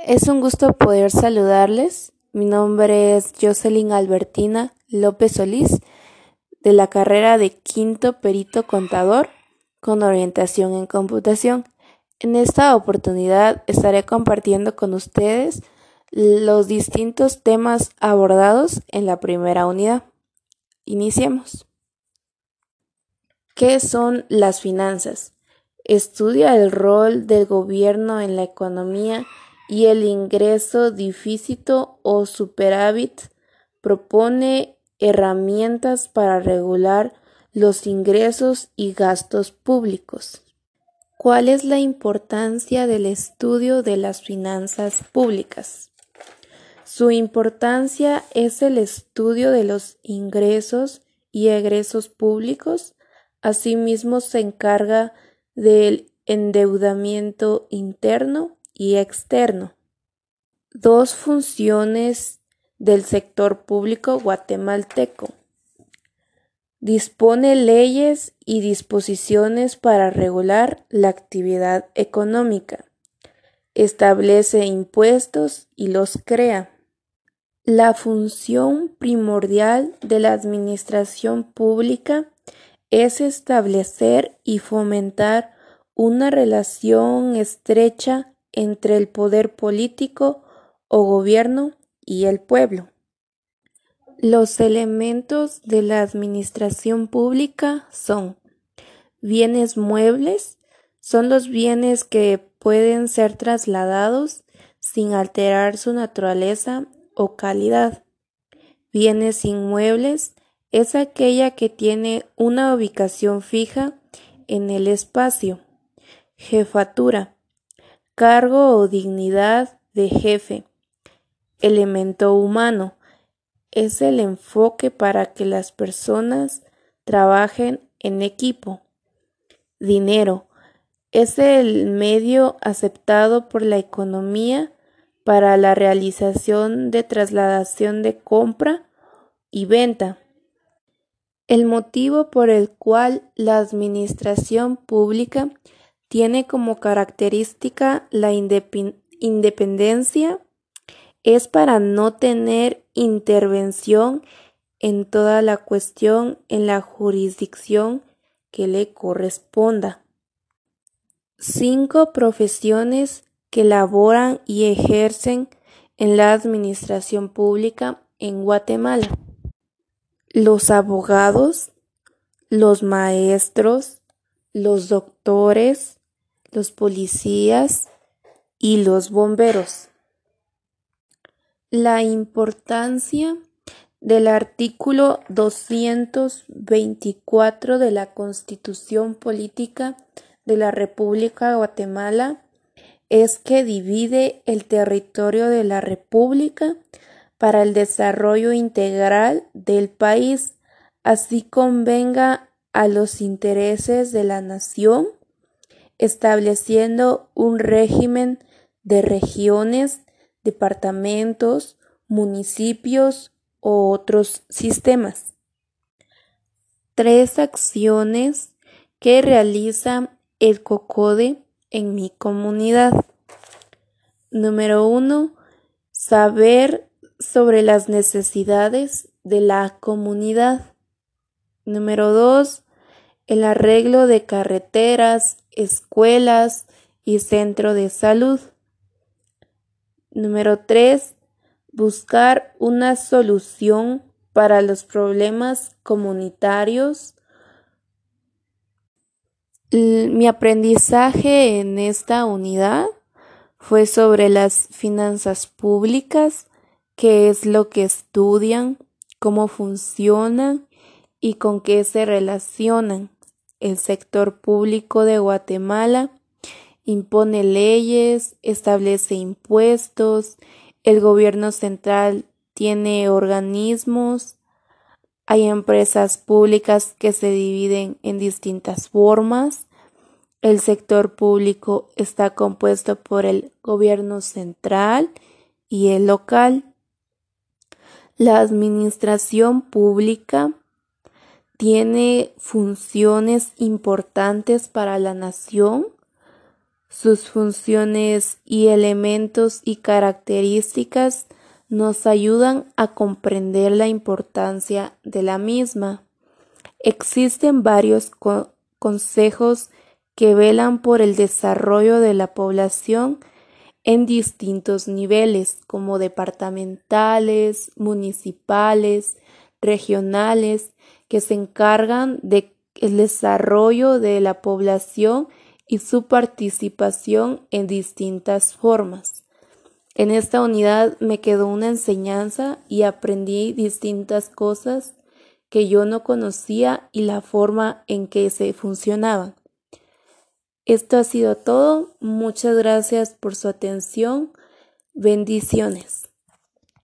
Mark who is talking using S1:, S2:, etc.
S1: Es un gusto poder saludarles. Mi nombre es Jocelyn Albertina López Solís, de la carrera de Quinto Perito Contador con orientación en computación. En esta oportunidad estaré compartiendo con ustedes los distintos temas abordados en la primera unidad. Iniciemos. ¿Qué son las finanzas? Estudia el rol del gobierno en la economía y el ingreso déficit o superávit. Propone herramientas para regular los ingresos y gastos públicos. ¿Cuál es la importancia del estudio de las finanzas públicas? Su importancia es el estudio de los ingresos y egresos públicos. Asimismo, se encarga del endeudamiento interno externo. Dos funciones del sector público guatemalteco. Dispone leyes y disposiciones para regular la actividad económica. Establece impuestos y los crea. La función primordial de la administración pública es establecer y fomentar una relación estrecha entre el poder político o gobierno y el pueblo. Los elementos de la administración pública son bienes muebles, son los bienes que pueden ser trasladados sin alterar su naturaleza o calidad. Bienes inmuebles es aquella que tiene una ubicación fija en el espacio. Jefatura. Cargo o dignidad de jefe. Elemento humano. Es el enfoque para que las personas trabajen en equipo. Dinero. Es el medio aceptado por la economía para la realización de trasladación de compra y venta. El motivo por el cual la administración pública tiene como característica la independencia es para no tener intervención en toda la cuestión en la jurisdicción que le corresponda. Cinco profesiones que laboran y ejercen en la administración pública en Guatemala los abogados, los maestros, los doctores, los policías y los bomberos. La importancia del artículo 224 de la Constitución Política de la República de Guatemala es que divide el territorio de la República para el desarrollo integral del país, así convenga a los intereses de la nación, estableciendo un régimen de regiones, departamentos, municipios u otros sistemas. Tres acciones que realiza el COCODE en mi comunidad. Número uno, saber sobre las necesidades de la comunidad. Número dos, el arreglo de carreteras, escuelas y centro de salud. Número tres, buscar una solución para los problemas comunitarios. Mi aprendizaje en esta unidad fue sobre las finanzas públicas, qué es lo que estudian, cómo funcionan y con qué se relacionan. El sector público de Guatemala impone leyes, establece impuestos, el gobierno central tiene organismos, hay empresas públicas que se dividen en distintas formas. El sector público está compuesto por el gobierno central y el local. La administración pública tiene funciones importantes para la nación. sus funciones y elementos y características nos ayudan a comprender la importancia de la misma. Existen varios consejos que velan por el desarrollo de la población en distintos niveles, como departamentales, municipales, regionales, que se encargan del desarrollo de la población y su participación en distintas formas. En esta unidad me quedó una enseñanza y aprendí distintas cosas que yo no conocía y la forma en que se funcionaban. Esto ha sido todo. Muchas gracias por su atención. Bendiciones.